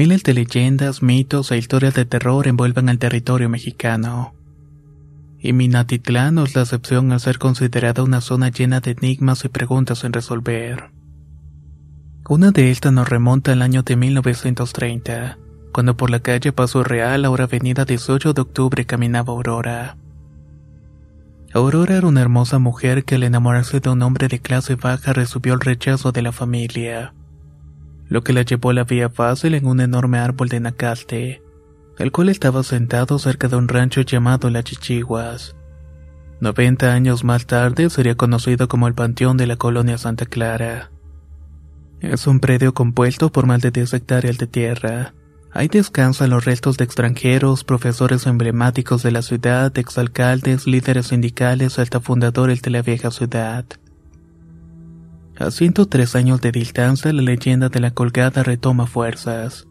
Miles de leyendas, mitos e historias de terror envuelven al territorio mexicano. Y Minatitlán no es la excepción al ser considerada una zona llena de enigmas y preguntas sin resolver. Una de estas nos remonta al año de 1930, cuando por la calle Paso Real, ahora avenida 18 de octubre, caminaba Aurora. Aurora era una hermosa mujer que al enamorarse de un hombre de clase baja recibió el rechazo de la familia lo que la llevó a la vía fácil en un enorme árbol de nacaste, el cual estaba sentado cerca de un rancho llamado La Chichiguas. 90 años más tarde sería conocido como el Panteón de la Colonia Santa Clara. Es un predio compuesto por más de 10 hectáreas de tierra. Ahí descansan los restos de extranjeros, profesores emblemáticos de la ciudad, exalcaldes, líderes sindicales, hasta fundadores de la vieja ciudad. A 103 años de distancia, la leyenda de la colgada retoma fuerzas.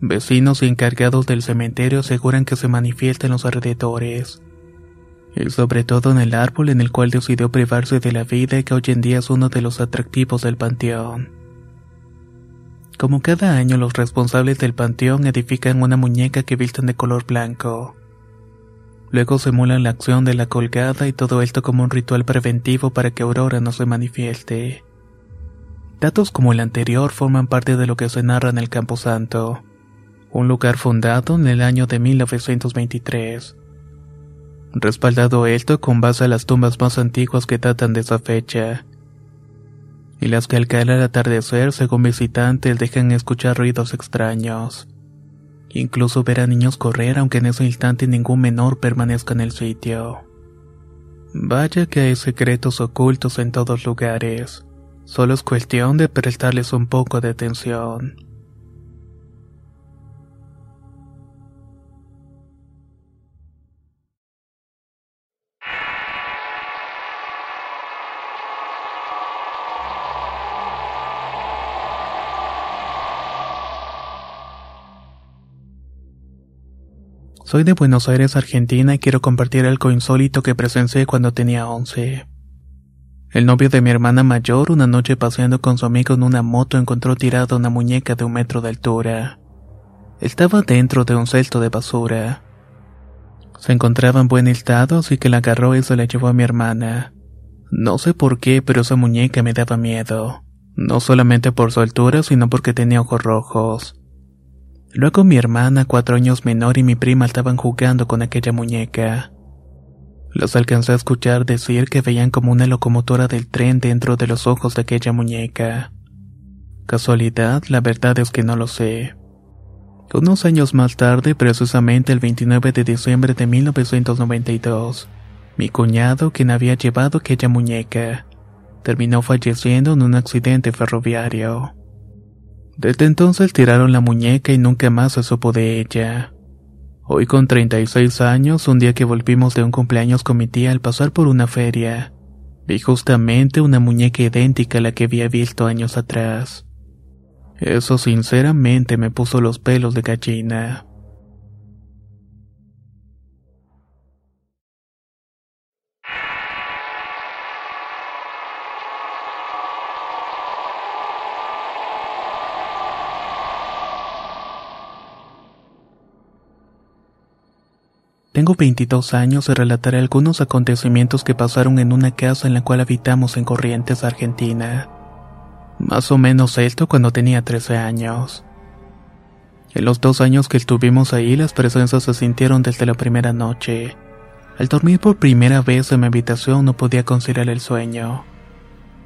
Vecinos y encargados del cementerio aseguran que se manifiesta en los alrededores. Y sobre todo en el árbol en el cual decidió privarse de la vida y que hoy en día es uno de los atractivos del panteón. Como cada año los responsables del panteón edifican una muñeca que vistan de color blanco. Luego simulan la acción de la colgada y todo esto como un ritual preventivo para que Aurora no se manifieste. Datos como el anterior forman parte de lo que se narra en el Camposanto, un lugar fundado en el año de 1923. Respaldado esto con base a las tumbas más antiguas que datan de esa fecha, y las que al caer al atardecer, según visitantes, dejan escuchar ruidos extraños. Incluso ver a niños correr aunque en ese instante ningún menor permanezca en el sitio. Vaya que hay secretos ocultos en todos lugares. Solo es cuestión de prestarles un poco de atención. Soy de Buenos Aires, Argentina y quiero compartir algo insólito que presencié cuando tenía 11. El novio de mi hermana mayor, una noche paseando con su amigo en una moto, encontró tirada una muñeca de un metro de altura. Estaba dentro de un celto de basura. Se encontraba en buen estado, así que la agarró y se la llevó a mi hermana. No sé por qué, pero esa muñeca me daba miedo. No solamente por su altura, sino porque tenía ojos rojos. Luego mi hermana, cuatro años menor, y mi prima estaban jugando con aquella muñeca. Los alcancé a escuchar decir que veían como una locomotora del tren dentro de los ojos de aquella muñeca. Casualidad, la verdad es que no lo sé. Unos años más tarde, precisamente el 29 de diciembre de 1992, mi cuñado, quien había llevado aquella muñeca, terminó falleciendo en un accidente ferroviario. Desde entonces tiraron la muñeca y nunca más se supo de ella. Hoy con 36 años, un día que volvimos de un cumpleaños con mi tía al pasar por una feria, vi justamente una muñeca idéntica a la que había visto años atrás. Eso sinceramente me puso los pelos de gallina. Tengo 22 años y relataré algunos acontecimientos que pasaron en una casa en la cual habitamos en Corrientes, Argentina. Más o menos esto cuando tenía 13 años. En los dos años que estuvimos ahí, las presencias se sintieron desde la primera noche. Al dormir por primera vez en mi habitación no podía conciliar el sueño.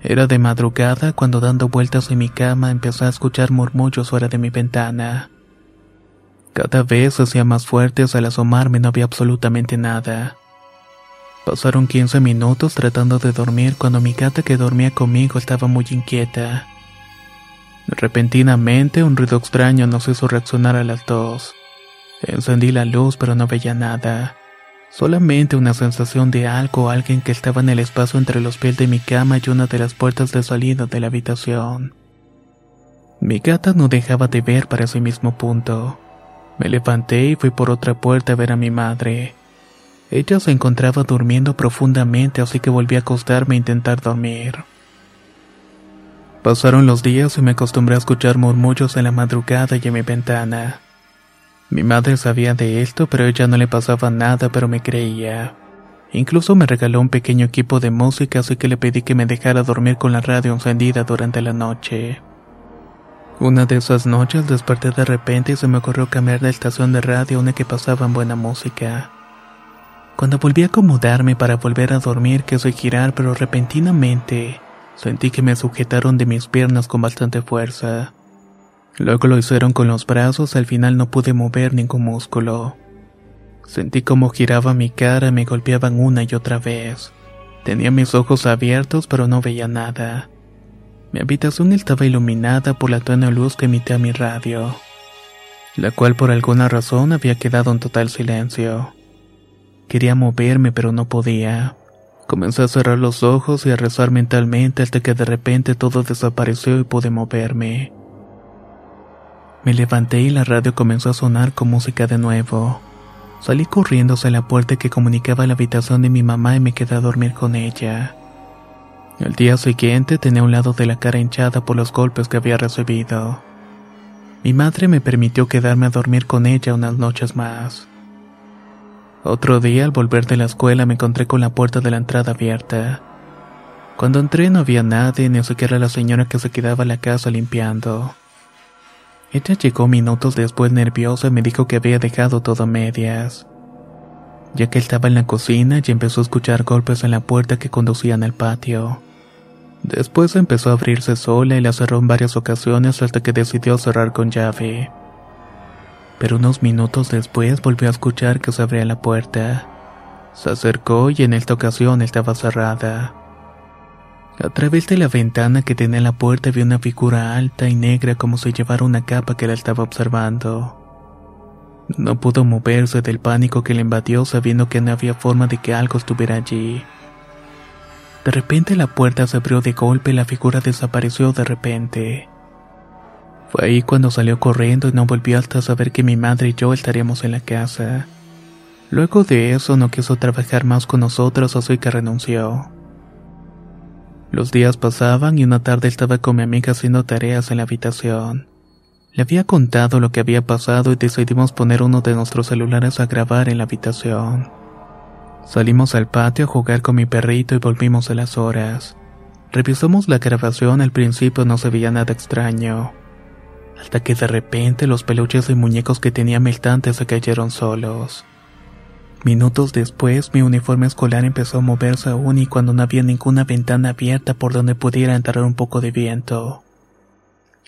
Era de madrugada cuando dando vueltas en mi cama empecé a escuchar murmullos fuera de mi ventana. Cada vez hacía más fuertes al asomarme no había absolutamente nada. Pasaron 15 minutos tratando de dormir cuando mi gata que dormía conmigo estaba muy inquieta. Repentinamente un ruido extraño nos hizo reaccionar a las dos. Encendí la luz pero no veía nada. Solamente una sensación de algo o alguien que estaba en el espacio entre los pies de mi cama y una de las puertas de salida de la habitación. Mi gata no dejaba de ver para ese mismo punto. Me levanté y fui por otra puerta a ver a mi madre. Ella se encontraba durmiendo profundamente, así que volví a acostarme a intentar dormir. Pasaron los días y me acostumbré a escuchar murmullos en la madrugada y en mi ventana. Mi madre sabía de esto, pero ella no le pasaba nada, pero me creía. Incluso me regaló un pequeño equipo de música, así que le pedí que me dejara dormir con la radio encendida durante la noche. Una de esas noches desperté de repente y se me ocurrió cambiar de estación de radio a una que pasaba en buena música. Cuando volví a acomodarme para volver a dormir quise girar pero repentinamente sentí que me sujetaron de mis piernas con bastante fuerza. Luego lo hicieron con los brazos, al final no pude mover ningún músculo. Sentí como giraba mi cara y me golpeaban una y otra vez. Tenía mis ojos abiertos pero no veía nada. Mi habitación estaba iluminada por la tenue luz que emitía mi radio, la cual por alguna razón había quedado en total silencio. Quería moverme pero no podía. Comencé a cerrar los ojos y a rezar mentalmente hasta que de repente todo desapareció y pude moverme. Me levanté y la radio comenzó a sonar con música de nuevo. Salí corriendo hacia la puerta que comunicaba la habitación de mi mamá y me quedé a dormir con ella. El día siguiente tenía un lado de la cara hinchada por los golpes que había recibido. Mi madre me permitió quedarme a dormir con ella unas noches más. Otro día al volver de la escuela me encontré con la puerta de la entrada abierta. Cuando entré no había nadie, ni siquiera la señora que se quedaba en la casa limpiando. Ella llegó minutos después nerviosa y me dijo que había dejado todo a medias ya que estaba en la cocina y empezó a escuchar golpes en la puerta que conducían al patio. Después empezó a abrirse sola y la cerró en varias ocasiones hasta que decidió cerrar con llave. Pero unos minutos después volvió a escuchar que se abría la puerta. Se acercó y en esta ocasión estaba cerrada. A través de la ventana que tenía la puerta vi una figura alta y negra como si llevara una capa que la estaba observando. No pudo moverse del pánico que le invadió sabiendo que no había forma de que algo estuviera allí. De repente la puerta se abrió de golpe y la figura desapareció de repente. Fue ahí cuando salió corriendo y no volvió hasta saber que mi madre y yo estaríamos en la casa. Luego de eso no quiso trabajar más con nosotros así que renunció. Los días pasaban y una tarde estaba con mi amiga haciendo tareas en la habitación. Le había contado lo que había pasado y decidimos poner uno de nuestros celulares a grabar en la habitación. Salimos al patio a jugar con mi perrito y volvimos a las horas. Revisamos la grabación, al principio no se veía nada extraño. Hasta que de repente los peluches y muñecos que tenía mi se cayeron solos. Minutos después mi uniforme escolar empezó a moverse aún y cuando no había ninguna ventana abierta por donde pudiera entrar un poco de viento.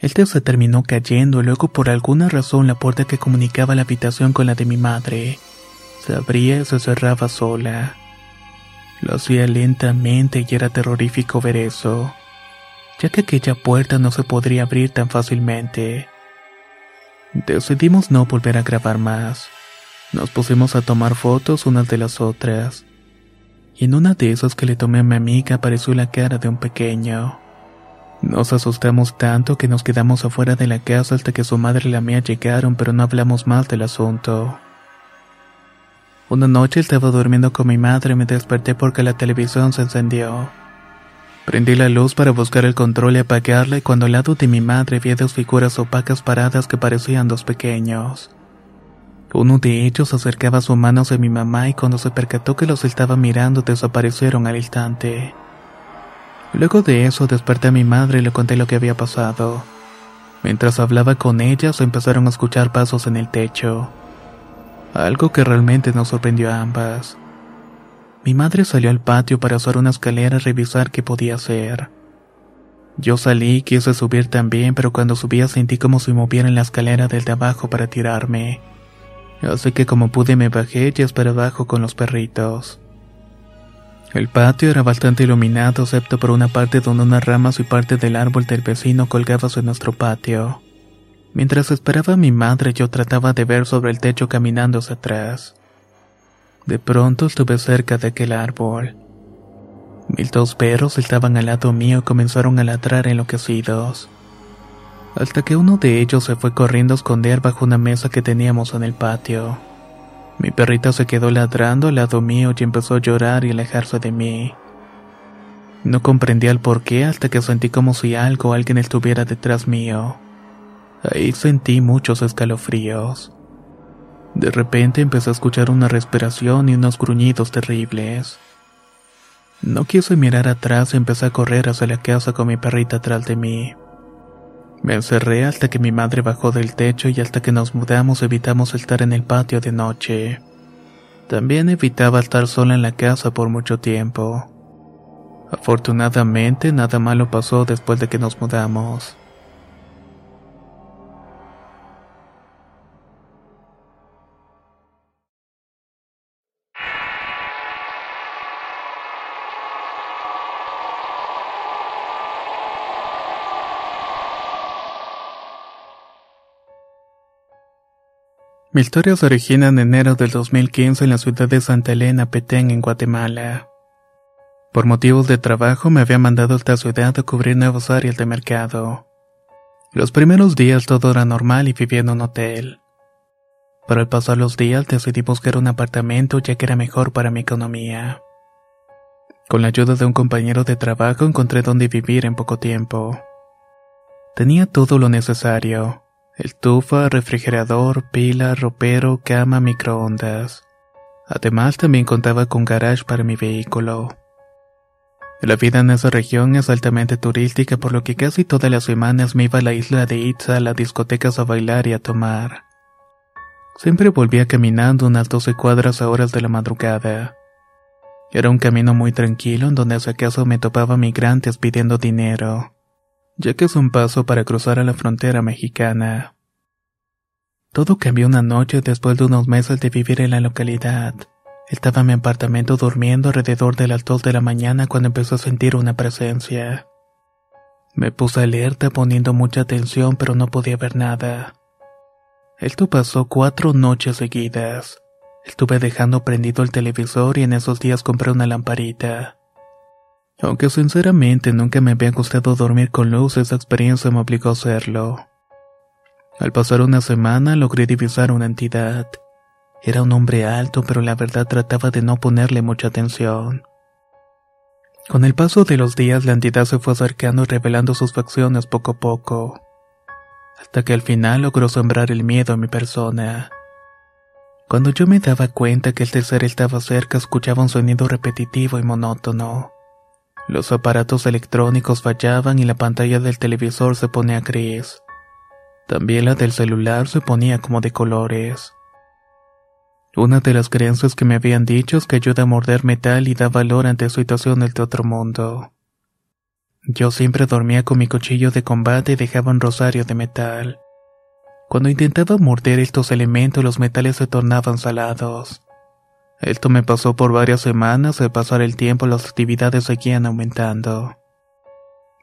Este se terminó cayendo y luego por alguna razón la puerta que comunicaba la habitación con la de mi madre se abría y se cerraba sola. Lo hacía lentamente y era terrorífico ver eso. ya que aquella puerta no se podría abrir tan fácilmente. Decidimos no volver a grabar más. Nos pusimos a tomar fotos unas de las otras. Y en una de esas que le tomé a mi amiga apareció la cara de un pequeño. Nos asustamos tanto que nos quedamos afuera de la casa hasta que su madre y la mía llegaron, pero no hablamos más del asunto. Una noche estaba durmiendo con mi madre y me desperté porque la televisión se encendió. Prendí la luz para buscar el control y apagarla y cuando al lado de mi madre vi dos figuras opacas paradas que parecían dos pequeños. Uno de ellos acercaba su mano hacia mi mamá y cuando se percató que los estaba mirando desaparecieron al instante. Luego de eso desperté a mi madre y le conté lo que había pasado. Mientras hablaba con ellas empezaron a escuchar pasos en el techo. Algo que realmente nos sorprendió a ambas. Mi madre salió al patio para usar una escalera y revisar qué podía hacer. Yo salí y quise subir también, pero cuando subía sentí como si moviera en la escalera del de abajo para tirarme. Así que como pude me bajé y esperé abajo con los perritos. El patio era bastante iluminado excepto por una parte donde unas ramas y parte del árbol del vecino colgaban en nuestro patio. Mientras esperaba a mi madre yo trataba de ver sobre el techo caminando hacia atrás. De pronto estuve cerca de aquel árbol. Mis dos perros estaban al lado mío y comenzaron a ladrar enloquecidos. Hasta que uno de ellos se fue corriendo a esconder bajo una mesa que teníamos en el patio. Mi perrita se quedó ladrando al lado mío y empezó a llorar y alejarse de mí. No comprendía el porqué hasta que sentí como si algo o alguien estuviera detrás mío. Ahí sentí muchos escalofríos. De repente empecé a escuchar una respiración y unos gruñidos terribles. No quise mirar atrás y empecé a correr hacia la casa con mi perrita atrás de mí. Me encerré hasta que mi madre bajó del techo y hasta que nos mudamos evitamos estar en el patio de noche. También evitaba estar sola en la casa por mucho tiempo. Afortunadamente nada malo pasó después de que nos mudamos. Mi historia se origina en enero del 2015 en la ciudad de Santa Elena, Petén, en Guatemala. Por motivos de trabajo me había mandado a esta ciudad a cubrir nuevas áreas de mercado. Los primeros días todo era normal y vivía en un hotel. Pero al pasar los días decidí buscar un apartamento ya que era mejor para mi economía. Con la ayuda de un compañero de trabajo encontré dónde vivir en poco tiempo. Tenía todo lo necesario estufa, refrigerador, pila, ropero, cama, microondas. Además también contaba con garage para mi vehículo. La vida en esa región es altamente turística por lo que casi todas las semanas me iba a la isla de Itza a las discotecas a bailar y a tomar. Siempre volvía caminando unas 12 cuadras a horas de la madrugada. Era un camino muy tranquilo en donde hacia acaso me topaba migrantes pidiendo dinero ya que es un paso para cruzar a la frontera mexicana. Todo cambió una noche después de unos meses de vivir en la localidad. Estaba en mi apartamento durmiendo alrededor de las 2 de la mañana cuando empezó a sentir una presencia. Me puse alerta poniendo mucha atención pero no podía ver nada. Esto pasó cuatro noches seguidas. Estuve dejando prendido el televisor y en esos días compré una lamparita. Aunque sinceramente nunca me había gustado dormir con luz, esa experiencia me obligó a hacerlo. Al pasar una semana logré divisar una entidad. Era un hombre alto, pero la verdad trataba de no ponerle mucha atención. Con el paso de los días la entidad se fue acercando y revelando sus facciones poco a poco, hasta que al final logró sembrar el miedo a mi persona. Cuando yo me daba cuenta que este ser estaba cerca escuchaba un sonido repetitivo y monótono. Los aparatos electrónicos fallaban y la pantalla del televisor se ponía gris. También la del celular se ponía como de colores. Una de las creencias que me habían dicho es que ayuda a morder metal y da valor ante situaciones de otro mundo. Yo siempre dormía con mi cuchillo de combate y dejaba un rosario de metal. Cuando intentaba morder estos elementos los metales se tornaban salados. Esto me pasó por varias semanas, al pasar el tiempo las actividades seguían aumentando.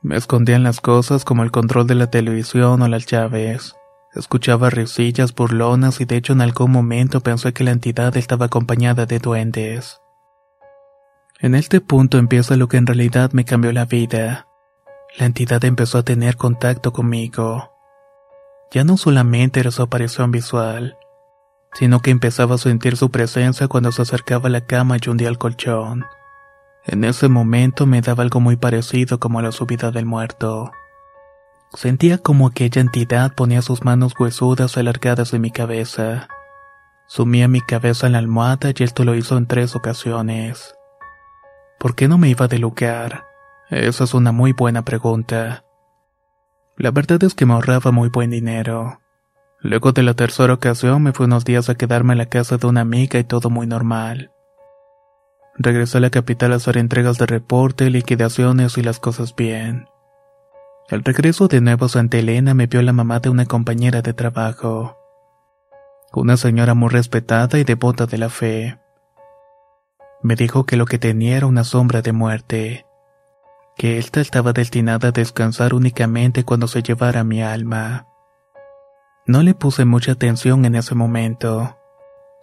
Me escondían las cosas como el control de la televisión o las llaves. Escuchaba risillas burlonas y de hecho en algún momento pensé que la entidad estaba acompañada de duendes. En este punto empieza lo que en realidad me cambió la vida. La entidad empezó a tener contacto conmigo. Ya no solamente era su aparición visual, sino que empezaba a sentir su presencia cuando se acercaba a la cama y hundía al colchón. En ese momento me daba algo muy parecido como a la subida del muerto. Sentía como aquella entidad ponía sus manos huesudas alargadas en mi cabeza. Sumía mi cabeza en la almohada y esto lo hizo en tres ocasiones. ¿Por qué no me iba de lugar? Esa es una muy buena pregunta. La verdad es que me ahorraba muy buen dinero. Luego de la tercera ocasión me fui unos días a quedarme en la casa de una amiga y todo muy normal. Regresé a la capital a hacer entregas de reporte, liquidaciones y las cosas bien. Al regreso de nuevo a Santa Elena me vio la mamá de una compañera de trabajo. Una señora muy respetada y devota de la fe. Me dijo que lo que tenía era una sombra de muerte, que ésta estaba destinada a descansar únicamente cuando se llevara mi alma. No le puse mucha atención en ese momento,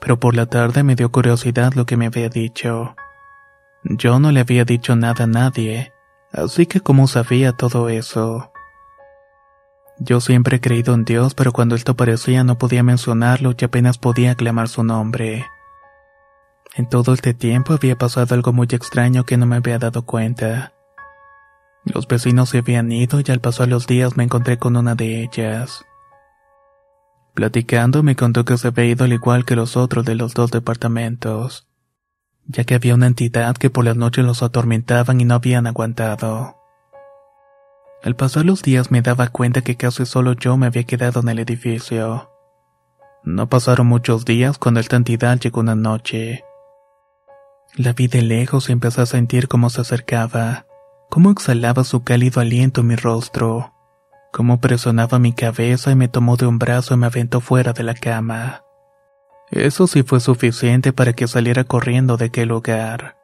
pero por la tarde me dio curiosidad lo que me había dicho. Yo no le había dicho nada a nadie, así que ¿cómo sabía todo eso? Yo siempre he creído en Dios, pero cuando esto aparecía no podía mencionarlo y apenas podía aclamar su nombre. En todo este tiempo había pasado algo muy extraño que no me había dado cuenta. Los vecinos se habían ido y al pasar los días me encontré con una de ellas. Platicando me contó que se había ido al igual que los otros de los dos departamentos ya que había una entidad que por las noches los atormentaban y no habían aguantado. Al pasar los días me daba cuenta que casi solo yo me había quedado en el edificio. No pasaron muchos días cuando esta entidad llegó una noche. La vi de lejos y empecé a sentir cómo se acercaba, cómo exhalaba su cálido aliento en mi rostro, cómo presionaba mi cabeza y me tomó de un brazo y me aventó fuera de la cama. Eso sí fue suficiente para que saliera corriendo de aquel lugar.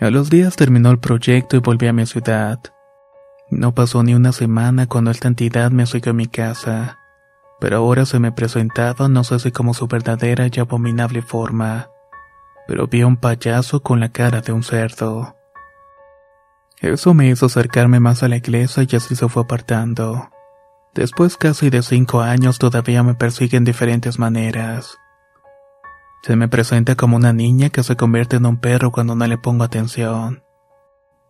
A los días terminó el proyecto y volví a mi ciudad. No pasó ni una semana cuando esta entidad me siguió a mi casa, pero ahora se me presentaba no sé si como su verdadera y abominable forma, pero vi a un payaso con la cara de un cerdo. Eso me hizo acercarme más a la iglesia y así se fue apartando. Después casi de cinco años todavía me persigue en diferentes maneras. Se me presenta como una niña que se convierte en un perro cuando no le pongo atención.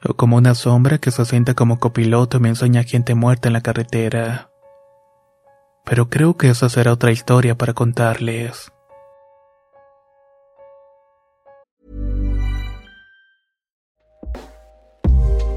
O como una sombra que se sienta como copiloto y me enseña gente muerta en la carretera. Pero creo que esa será otra historia para contarles.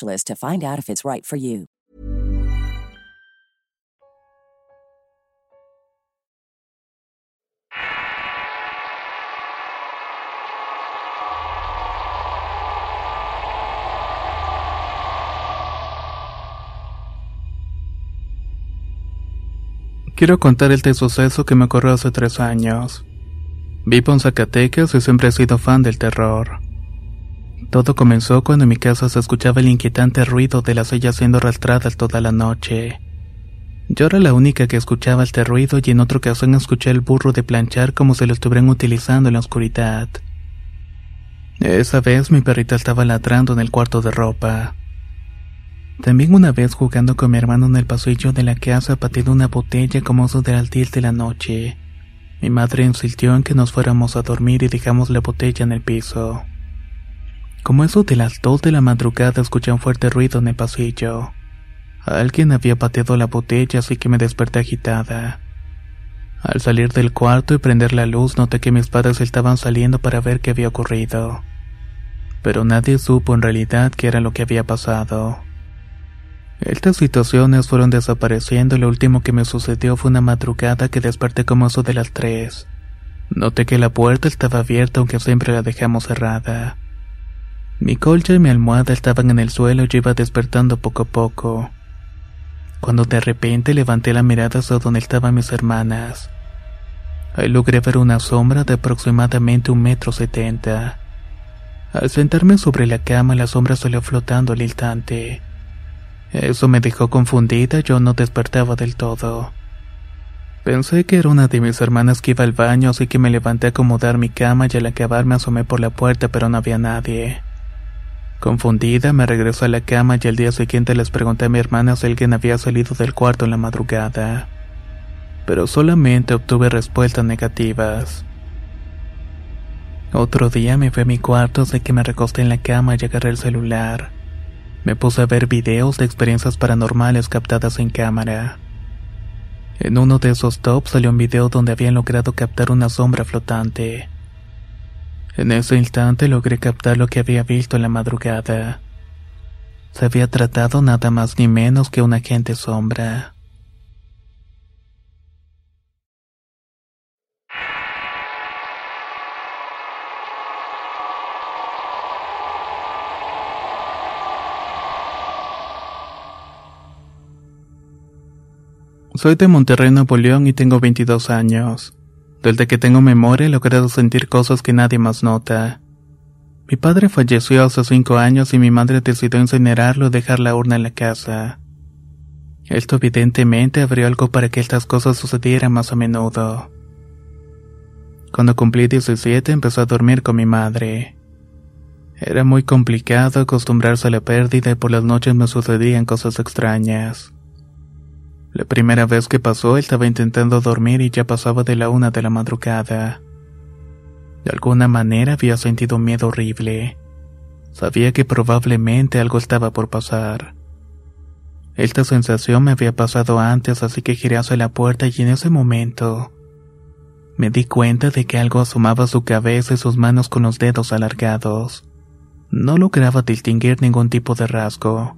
specialist to find out if it's right for you. Quiero contar este suceso que me ocurrió hace tres años. Vivo en Zacatecas y siempre he sido fan del terror. Todo comenzó cuando en mi casa se escuchaba el inquietante ruido de las sillas siendo arrastradas toda la noche. Yo era la única que escuchaba este ruido y en otra ocasión escuché el burro de planchar como si lo estuvieran utilizando en la oscuridad. Esa vez mi perrita estaba ladrando en el cuarto de ropa. También una vez jugando con mi hermano en el pasillo de la casa pateé una botella como eso del altil de la noche. Mi madre insistió en que nos fuéramos a dormir y dejamos la botella en el piso. Como eso de las dos de la madrugada escuché un fuerte ruido en el pasillo. Alguien había pateado la botella así que me desperté agitada. Al salir del cuarto y prender la luz noté que mis padres estaban saliendo para ver qué había ocurrido. Pero nadie supo en realidad qué era lo que había pasado. Estas situaciones fueron desapareciendo y lo último que me sucedió fue una madrugada que desperté como eso de las tres. Noté que la puerta estaba abierta aunque siempre la dejamos cerrada. Mi colcha y mi almohada estaban en el suelo y yo iba despertando poco a poco. Cuando de repente levanté la mirada hacia donde estaban mis hermanas. Ahí logré ver una sombra de aproximadamente un metro setenta. Al sentarme sobre la cama la sombra salió flotando al instante. Eso me dejó confundida, yo no despertaba del todo. Pensé que era una de mis hermanas que iba al baño, así que me levanté a acomodar mi cama y al acabar me asomé por la puerta, pero no había nadie. Confundida, me regresé a la cama y al día siguiente les pregunté a mi hermana si alguien había salido del cuarto en la madrugada. Pero solamente obtuve respuestas negativas. Otro día me fui a mi cuarto, así que me recosté en la cama y agarré el celular. Me puse a ver videos de experiencias paranormales captadas en cámara. En uno de esos tops salió un video donde habían logrado captar una sombra flotante. En ese instante logré captar lo que había visto en la madrugada. Se había tratado nada más ni menos que un agente sombra. Soy de Monterrey, Nuevo León y tengo 22 años. Desde que tengo memoria he logrado sentir cosas que nadie más nota. Mi padre falleció hace cinco años y mi madre decidió incinerarlo y dejar la urna en la casa. Esto evidentemente abrió algo para que estas cosas sucedieran más a menudo. Cuando cumplí 17 empecé a dormir con mi madre. Era muy complicado acostumbrarse a la pérdida y por las noches me sucedían cosas extrañas. La primera vez que pasó estaba intentando dormir y ya pasaba de la una de la madrugada. De alguna manera había sentido miedo horrible. Sabía que probablemente algo estaba por pasar. Esta sensación me había pasado antes, así que giré hacia la puerta y en ese momento me di cuenta de que algo asomaba su cabeza y sus manos con los dedos alargados. No lograba distinguir ningún tipo de rasgo.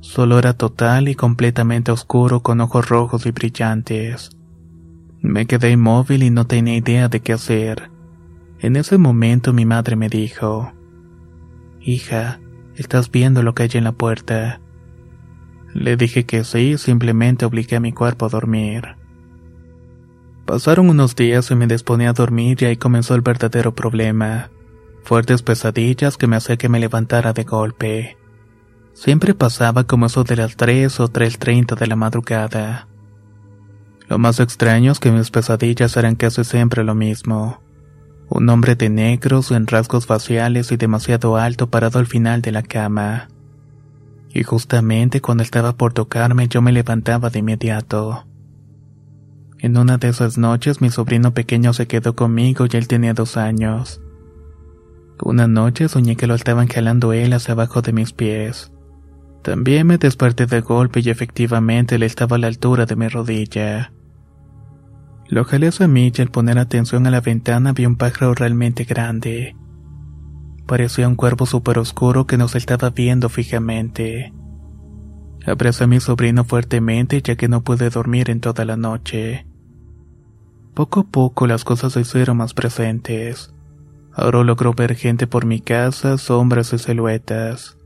Solo era total y completamente oscuro con ojos rojos y brillantes. Me quedé inmóvil y no tenía idea de qué hacer. En ese momento mi madre me dijo, Hija, ¿estás viendo lo que hay en la puerta? Le dije que sí, simplemente obligué a mi cuerpo a dormir. Pasaron unos días y me disponía a dormir y ahí comenzó el verdadero problema. Fuertes pesadillas que me hacía que me levantara de golpe. Siempre pasaba como eso de las 3 o 3.30 de la madrugada. Lo más extraño es que mis pesadillas eran casi siempre lo mismo. Un hombre de negros en rasgos faciales y demasiado alto parado al final de la cama. Y justamente cuando estaba por tocarme yo me levantaba de inmediato. En una de esas noches mi sobrino pequeño se quedó conmigo y él tenía dos años. Una noche soñé que lo estaban jalando él hacia abajo de mis pies. También me desperté de golpe y efectivamente él estaba a la altura de mi rodilla. Lo jalé hacia mí y al poner atención a la ventana vi un pájaro realmente grande. Parecía un cuervo súper oscuro que nos estaba viendo fijamente. Abrazé a mi sobrino fuertemente ya que no pude dormir en toda la noche. Poco a poco las cosas se hicieron más presentes. Ahora logró ver gente por mi casa, sombras y siluetas.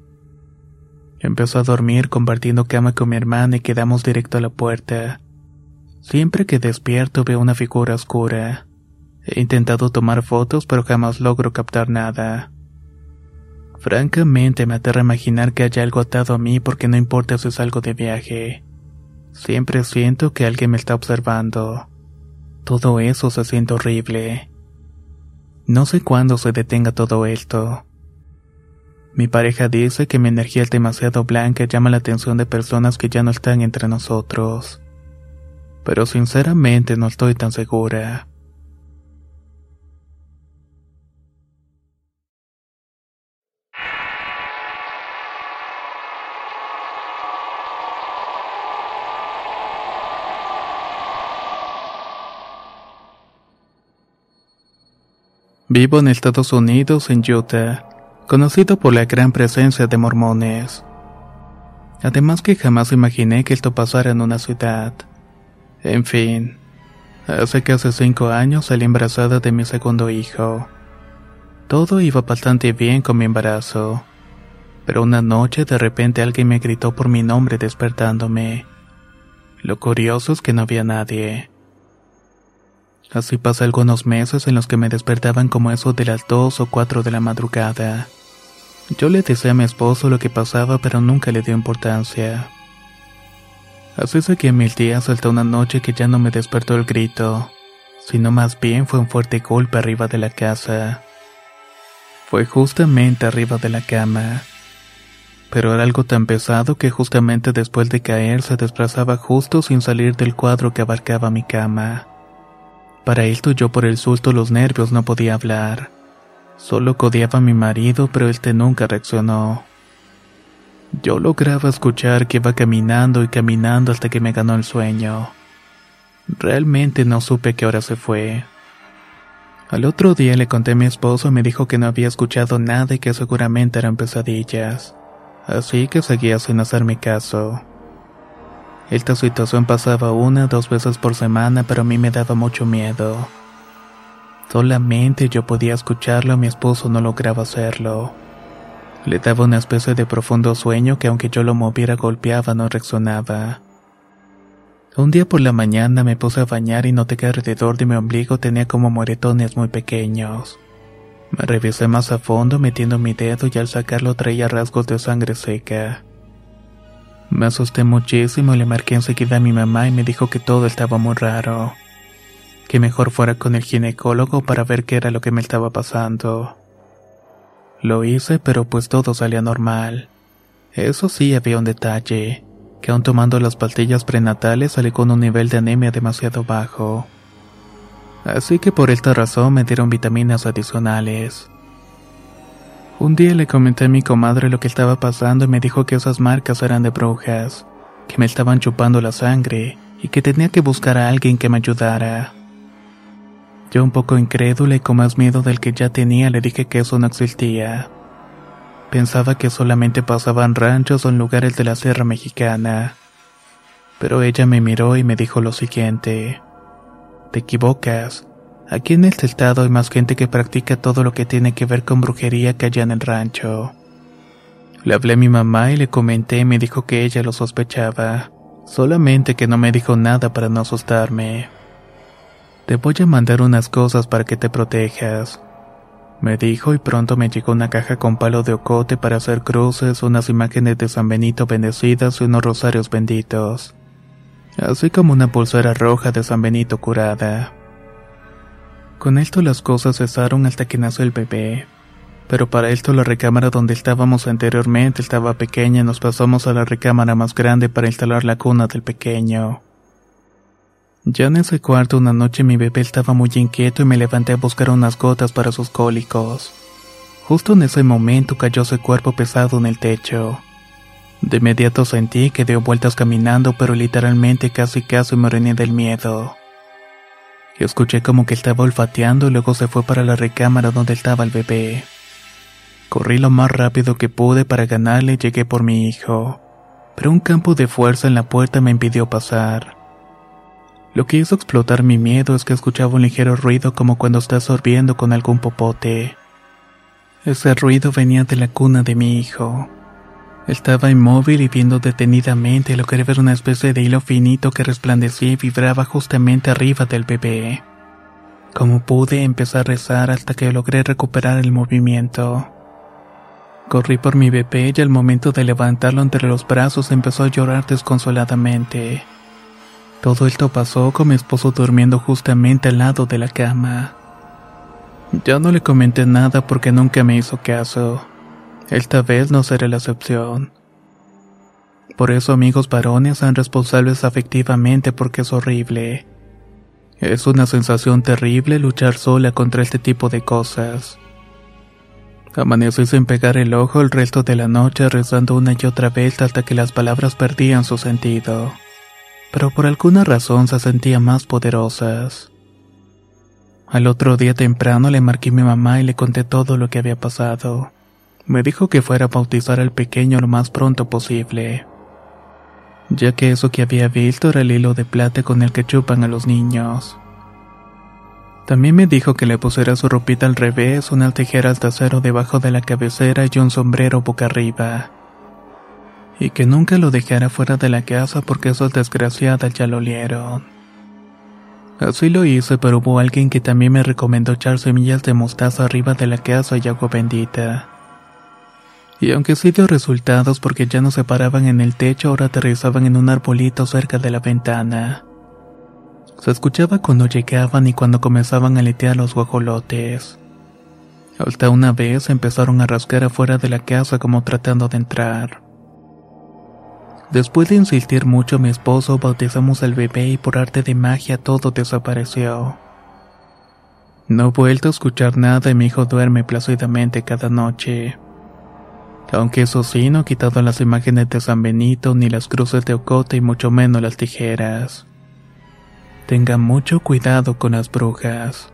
Empezó a dormir compartiendo cama con mi hermana y quedamos directo a la puerta. Siempre que despierto veo una figura oscura. He intentado tomar fotos pero jamás logro captar nada. Francamente me aterra imaginar que haya algo atado a mí porque no importa si salgo de viaje. Siempre siento que alguien me está observando. Todo eso se siente horrible. No sé cuándo se detenga todo esto. Mi pareja dice que mi energía es demasiado blanca y llama la atención de personas que ya no están entre nosotros. Pero sinceramente no estoy tan segura. Vivo en Estados Unidos, en Utah, conocido por la gran presencia de mormones. Además que jamás imaginé que esto pasara en una ciudad. En fin, hace casi cinco años salí embarazada de mi segundo hijo. Todo iba bastante bien con mi embarazo, pero una noche de repente alguien me gritó por mi nombre despertándome. Lo curioso es que no había nadie. Así pasé algunos meses en los que me despertaban como eso de las dos o cuatro de la madrugada. Yo le decía a mi esposo lo que pasaba, pero nunca le dio importancia. Así que mil días hasta una noche que ya no me despertó el grito, sino más bien fue un fuerte golpe arriba de la casa. Fue justamente arriba de la cama. Pero era algo tan pesado que justamente después de caer se desplazaba justo sin salir del cuadro que abarcaba mi cama. Para esto yo por el susto los nervios no podía hablar. Solo codiaba a mi marido, pero este nunca reaccionó. Yo lograba escuchar que iba caminando y caminando hasta que me ganó el sueño. Realmente no supe qué hora se fue. Al otro día le conté a mi esposo y me dijo que no había escuchado nada y que seguramente eran pesadillas. Así que seguía sin hacerme caso. Esta situación pasaba una o dos veces por semana, pero a mí me daba mucho miedo. Solamente yo podía escucharlo mi esposo no lograba hacerlo. Le daba una especie de profundo sueño que aunque yo lo moviera golpeaba no reaccionaba. Un día por la mañana me puse a bañar y noté que alrededor de mi ombligo tenía como moretones muy pequeños. Me revisé más a fondo metiendo mi dedo y al sacarlo traía rasgos de sangre seca. Me asusté muchísimo y le marqué enseguida a mi mamá y me dijo que todo estaba muy raro. Que mejor fuera con el ginecólogo para ver qué era lo que me estaba pasando. Lo hice, pero pues todo salía normal. Eso sí, había un detalle, que aun tomando las pastillas prenatales salí con un nivel de anemia demasiado bajo. Así que por esta razón me dieron vitaminas adicionales. Un día le comenté a mi comadre lo que estaba pasando y me dijo que esas marcas eran de brujas, que me estaban chupando la sangre y que tenía que buscar a alguien que me ayudara. Yo un poco incrédula y con más miedo del que ya tenía le dije que eso no existía. Pensaba que solamente pasaban ranchos o en lugares de la Sierra Mexicana. Pero ella me miró y me dijo lo siguiente. Te equivocas. Aquí en este estado hay más gente que practica todo lo que tiene que ver con brujería que allá en el rancho. Le hablé a mi mamá y le comenté y me dijo que ella lo sospechaba, solamente que no me dijo nada para no asustarme. Te voy a mandar unas cosas para que te protejas. Me dijo y pronto me llegó una caja con palo de ocote para hacer cruces, unas imágenes de San Benito bendecidas y unos rosarios benditos, así como una pulsera roja de San Benito curada. Con esto las cosas cesaron hasta que nació el bebé. Pero para esto la recámara donde estábamos anteriormente estaba pequeña y nos pasamos a la recámara más grande para instalar la cuna del pequeño. Ya en ese cuarto una noche mi bebé estaba muy inquieto y me levanté a buscar unas gotas para sus cólicos. Justo en ese momento cayó ese cuerpo pesado en el techo. De inmediato sentí que dio vueltas caminando pero literalmente casi casi me oriné del miedo. Escuché como que estaba olfateando y luego se fue para la recámara donde estaba el bebé. Corrí lo más rápido que pude para ganarle y llegué por mi hijo, pero un campo de fuerza en la puerta me impidió pasar. Lo que hizo explotar mi miedo es que escuchaba un ligero ruido como cuando estás sorbiendo con algún popote. Ese ruido venía de la cuna de mi hijo. Estaba inmóvil y viendo detenidamente lo que era una especie de hilo finito que resplandecía y vibraba justamente arriba del bebé. Como pude, empecé a rezar hasta que logré recuperar el movimiento. Corrí por mi bebé y al momento de levantarlo entre los brazos empezó a llorar desconsoladamente. Todo esto pasó con mi esposo durmiendo justamente al lado de la cama. Yo no le comenté nada porque nunca me hizo caso. Esta vez no será la excepción. Por eso amigos varones sean responsables afectivamente porque es horrible. Es una sensación terrible luchar sola contra este tipo de cosas. Amanecí sin pegar el ojo el resto de la noche rezando una y otra vez hasta que las palabras perdían su sentido. Pero por alguna razón se sentían más poderosas. Al otro día temprano le marqué a mi mamá y le conté todo lo que había pasado. Me dijo que fuera a bautizar al pequeño lo más pronto posible, ya que eso que había visto era el hilo de plata con el que chupan a los niños. También me dijo que le pusiera su ropita al revés, unas tijeras de acero debajo de la cabecera y un sombrero boca arriba. Y que nunca lo dejara fuera de la casa porque esos desgraciadas ya lo olieron. Así lo hice, pero hubo alguien que también me recomendó echar semillas de mostaza arriba de la casa y agua bendita. Y aunque sí dio resultados porque ya no se paraban en el techo, ahora aterrizaban en un arbolito cerca de la ventana. Se escuchaba cuando llegaban y cuando comenzaban a letear los guajolotes. Hasta una vez empezaron a rascar afuera de la casa como tratando de entrar. Después de insistir mucho mi esposo, bautizamos al bebé y por arte de magia todo desapareció. No he vuelto a escuchar nada y mi hijo duerme plácidamente cada noche. Aunque eso sí, no he quitado las imágenes de San Benito, ni las cruces de Ocote y mucho menos las tijeras. Tenga mucho cuidado con las brujas.